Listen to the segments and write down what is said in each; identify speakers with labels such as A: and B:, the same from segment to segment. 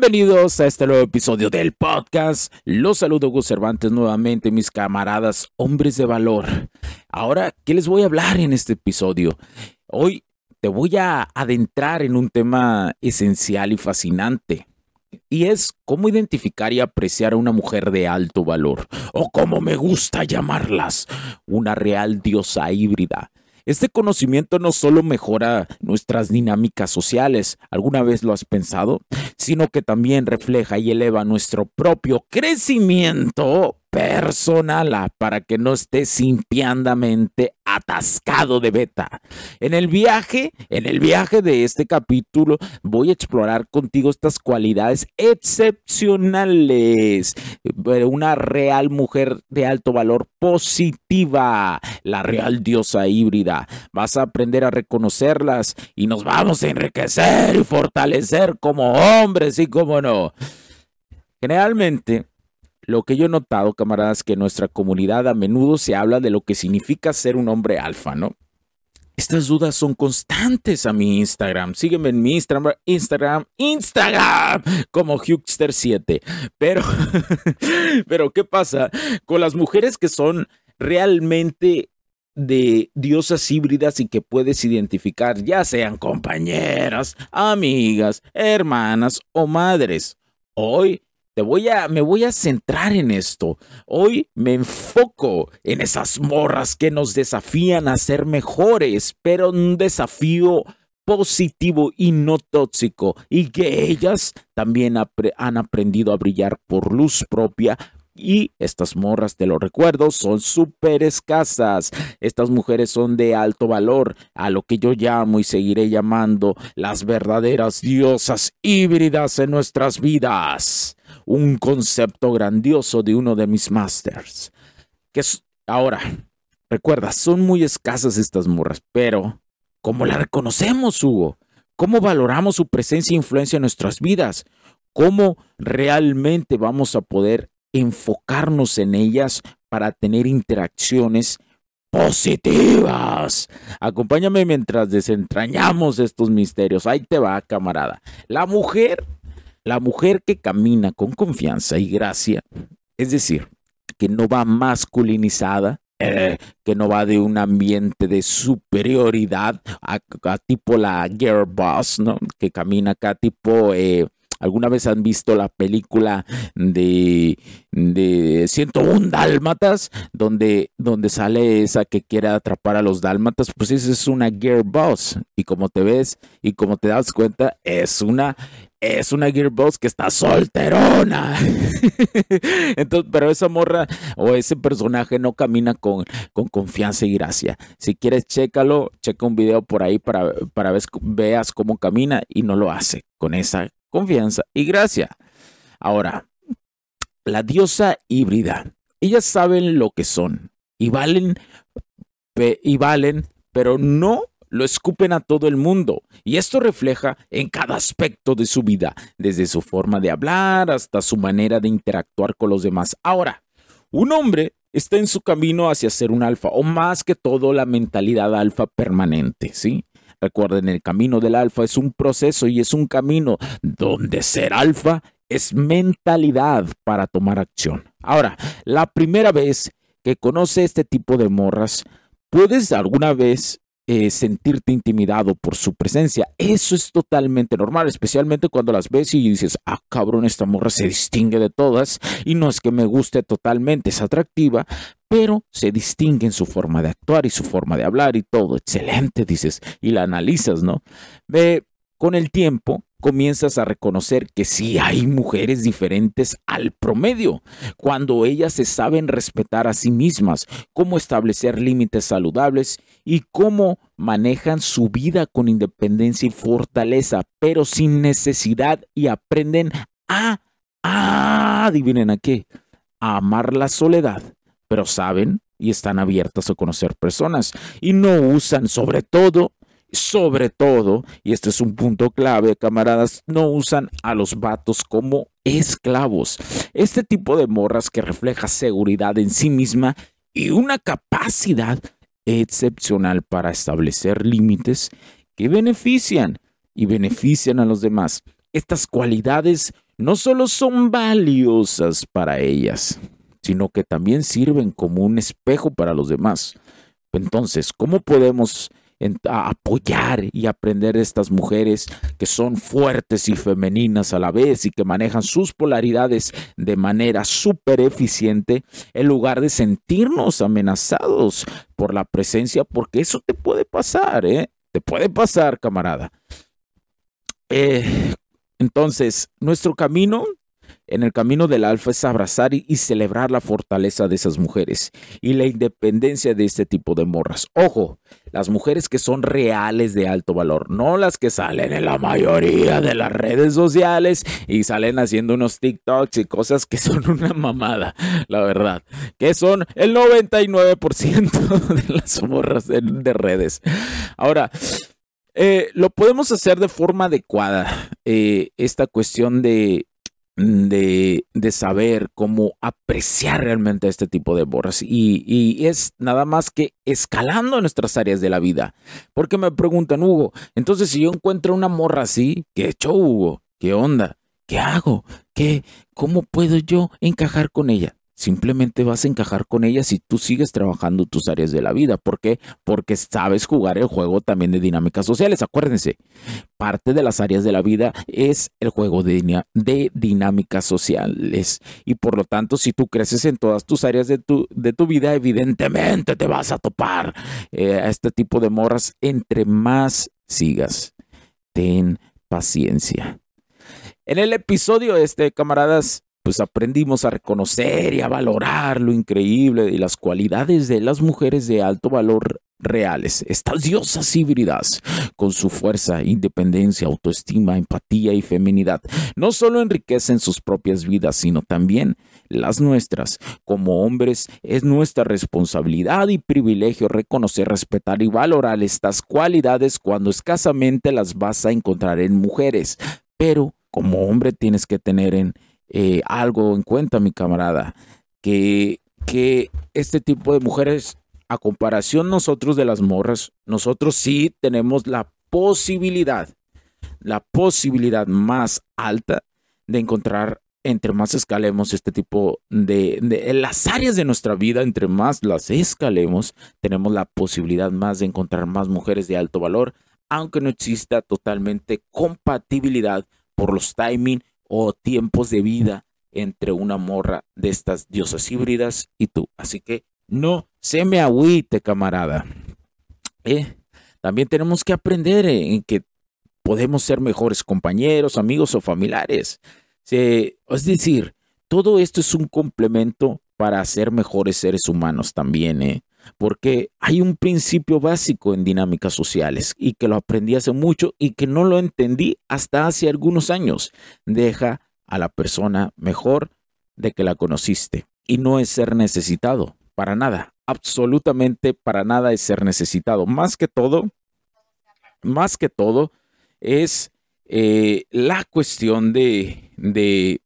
A: Bienvenidos a este nuevo episodio del podcast. Los saludo Gus Cervantes nuevamente, mis camaradas, hombres de valor. Ahora, ¿qué les voy a hablar en este episodio? Hoy te voy a adentrar en un tema esencial y fascinante. Y es cómo identificar y apreciar a una mujer de alto valor, o como me gusta llamarlas, una real diosa híbrida. Este conocimiento no solo mejora nuestras dinámicas sociales, ¿alguna vez lo has pensado? Sino que también refleja y eleva nuestro propio crecimiento personal para que no estés simpiandamente atascado de beta. En el viaje, en el viaje de este capítulo, voy a explorar contigo estas cualidades excepcionales. Una real mujer de alto valor positiva, la real diosa híbrida. Vas a aprender a reconocerlas y nos vamos a enriquecer y fortalecer como hombres y como no. Generalmente, lo que yo he notado, camaradas, que en nuestra comunidad a menudo se habla de lo que significa ser un hombre alfa, ¿no? Estas dudas son constantes a mi Instagram. Sígueme en mi Instagram, Instagram, Instagram, como Hugster7. Pero, pero, ¿qué pasa con las mujeres que son realmente de diosas híbridas y que puedes identificar, ya sean compañeras, amigas, hermanas o madres? Hoy voy a, me voy a centrar en esto. Hoy me enfoco en esas morras que nos desafían a ser mejores, pero un desafío positivo y no tóxico, y que ellas también han aprendido a brillar por luz propia, y estas morras, te lo recuerdo, son súper escasas. Estas mujeres son de alto valor, a lo que yo llamo y seguiré llamando las verdaderas diosas híbridas en nuestras vidas un concepto grandioso de uno de mis masters. Que es, ahora, recuerda, son muy escasas estas morras, pero ¿cómo la reconocemos, Hugo? ¿Cómo valoramos su presencia e influencia en nuestras vidas? ¿Cómo realmente vamos a poder enfocarnos en ellas para tener interacciones positivas. Acompáñame mientras desentrañamos estos misterios. Ahí te va, camarada. La mujer la mujer que camina con confianza y gracia, es decir, que no va masculinizada, eh, que no va de un ambiente de superioridad a, tipo la girl boss, ¿no? Que camina acá tipo... Eh, ¿Alguna vez han visto la película de, de 101 dálmatas? Donde, donde sale esa que quiere atrapar a los dálmatas. Pues esa es una boss. Y como te ves y como te das cuenta, es una es una Gearbox que está solterona. Entonces, pero esa morra o ese personaje no camina con, con confianza y gracia. Si quieres, chécalo, checa un video por ahí para, para ver, veas cómo camina y no lo hace con esa confianza y gracia. Ahora, la diosa híbrida. Ellas saben lo que son y valen, y valen, pero no lo escupen a todo el mundo. Y esto refleja en cada aspecto de su vida, desde su forma de hablar hasta su manera de interactuar con los demás. Ahora, un hombre está en su camino hacia ser un alfa, o más que todo la mentalidad alfa permanente, ¿sí? Recuerden, el camino del alfa es un proceso y es un camino donde ser alfa es mentalidad para tomar acción. Ahora, la primera vez que conoce este tipo de morras, puedes alguna vez eh, sentirte intimidado por su presencia. Eso es totalmente normal, especialmente cuando las ves y dices, ah, cabrón, esta morra se distingue de todas y no es que me guste totalmente, es atractiva, pero se distingue en su forma de actuar y su forma de hablar y todo. Excelente, dices, y la analizas, ¿no? Ve, con el tiempo comienzas a reconocer que sí hay mujeres diferentes al promedio, cuando ellas se saben respetar a sí mismas, cómo establecer límites saludables y cómo manejan su vida con independencia y fortaleza, pero sin necesidad y aprenden a, a adivinen a qué, a amar la soledad, pero saben y están abiertas a conocer personas y no usan sobre todo sobre todo, y este es un punto clave, camaradas, no usan a los vatos como esclavos. Este tipo de morras que refleja seguridad en sí misma y una capacidad excepcional para establecer límites que benefician y benefician a los demás. Estas cualidades no solo son valiosas para ellas, sino que también sirven como un espejo para los demás. Entonces, ¿cómo podemos a apoyar y aprender de estas mujeres que son fuertes y femeninas a la vez y que manejan sus polaridades de manera súper eficiente en lugar de sentirnos amenazados por la presencia, porque eso te puede pasar, ¿eh? Te puede pasar, camarada. Eh, entonces, nuestro camino en el camino del alfa es abrazar y, celebrar la fortaleza de esas mujeres y la independencia de este tipo de morras. Ojo, las mujeres que son reales de alto valor, no las que salen en la mayoría de las redes sociales y salen haciendo unos TikToks y cosas que son una mamada, la verdad, que son el 99% de las morras de, redes. Ahora, eh, lo podemos hacer de forma adecuada. Eh, esta cuestión de de, saber cómo apreciar realmente este tipo de borras. Y, y, es nada más que escalando nuestras áreas de la vida. Porque me preguntan, Hugo, entonces si yo encuentro una morra así, ¿qué he Hugo? ¿Qué onda? ¿Qué hago? ¿Qué? ¿Cómo puedo yo encajar con ella? Simplemente vas a encajar con ella si tú sigues trabajando tus áreas de la vida. ¿Por qué? Porque sabes jugar el juego también de dinámicas sociales. Acuérdense, parte de las áreas de la vida es el juego de, dinámicas sociales. Y por lo tanto, si tú creces en todas tus áreas de tu, de tu vida, evidentemente te vas a topar eh, a este tipo de morras entre más sigas. Ten paciencia. En el episodio este, camaradas, pues aprendimos a reconocer y a valorar lo increíble y las cualidades de las mujeres de alto valor reales, estas diosas híbridas, con su fuerza, independencia, autoestima, empatía y feminidad, no solo enriquecen sus propias vidas, sino también las nuestras. Como hombres, es nuestra responsabilidad y privilegio reconocer, respetar y valorar estas cualidades cuando escasamente las vas a encontrar en mujeres. Pero como hombre tienes que tener en eh, algo en cuenta, mi camarada, que, que este tipo de mujeres, a comparación nosotros de las morras, nosotros sí tenemos la posibilidad, la posibilidad más alta de encontrar entre más escalemos este tipo de, de, las áreas de nuestra vida, entre más las escalemos, tenemos la posibilidad más de encontrar más mujeres de alto valor, aunque no exista totalmente compatibilidad por los timing o tiempos de vida entre una morra de estas diosas híbridas y tú. Así que no se me agüite, camarada. Eh, también tenemos que aprender en que podemos ser mejores compañeros, amigos o familiares. es decir, todo esto es un complemento para ser mejores seres humanos también, ¿eh? Porque hay un principio básico en dinámicas sociales y que lo aprendí hace mucho y que no lo entendí hasta hace algunos años. Deja a la persona mejor de que la conociste y no es ser necesitado, para nada, absolutamente para nada es ser necesitado. Más que todo, más que todo es eh, la cuestión de, de,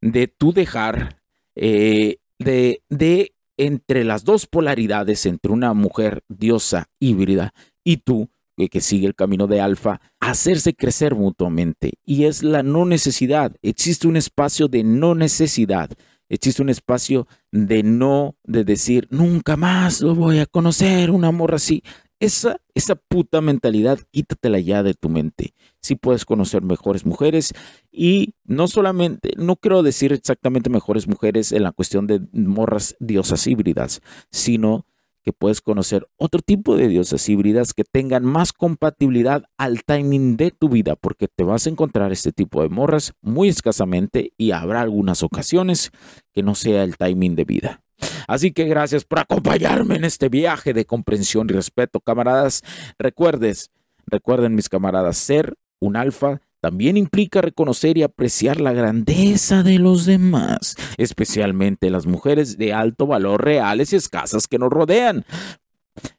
A: de tú dejar eh, de, de entre las dos polaridades, entre una mujer diosa híbrida y tú, que sigue el camino de alfa, hacerse crecer mutuamente. Y es la no necesidad. Existe un espacio de no necesidad. Existe un espacio de no, de decir, nunca más lo voy a conocer, un amor así. Esa, esa puta mentalidad, quítatela ya de tu mente. Si puedes conocer mejores mujeres y no solamente, no quiero decir exactamente mejores mujeres en la cuestión de morras diosas híbridas, sino que puedes conocer otro tipo de diosas híbridas que tengan más compatibilidad al timing de tu vida, porque te vas a encontrar este tipo de morras muy escasamente y habrá algunas ocasiones que no sea el timing de vida. Así que gracias por acompañarme en este viaje de comprensión y respeto, camaradas. Recuerdes, recuerden mis camaradas, ser un alfa también implica reconocer y apreciar la grandeza de los demás, especialmente las mujeres de alto valor reales y escasas que nos rodean.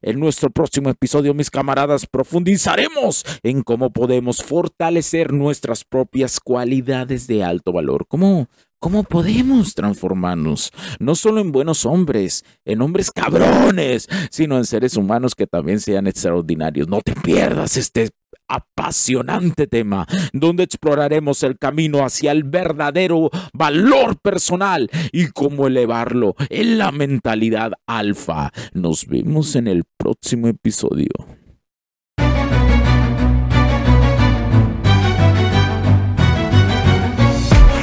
A: En nuestro próximo episodio, mis camaradas, profundizaremos en cómo podemos fortalecer nuestras propias cualidades de alto valor, cómo ¿Cómo podemos transformarnos? No solo en buenos hombres, en hombres cabrones, sino en seres humanos que también sean extraordinarios. No te pierdas este apasionante tema, donde exploraremos el camino hacia el verdadero valor personal y cómo elevarlo en la mentalidad alfa. Nos vemos en el próximo episodio.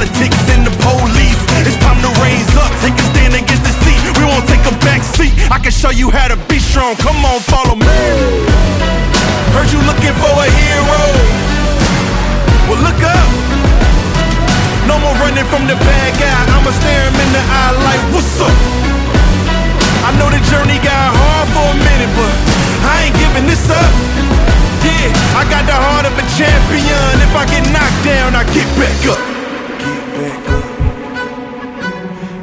B: politics and the police. It's time to raise up, take a stand against the seat. We won't take a back seat. I can show you how to be strong, come on, follow me. Heard you looking for a hero. Well, look up. No more running from the bad guy. I'ma stare him in the eye like, what's up? I know the journey got hard for a minute, but I ain't giving this up. Yeah, I got the heart of a champion. If I get knocked down, I get back up.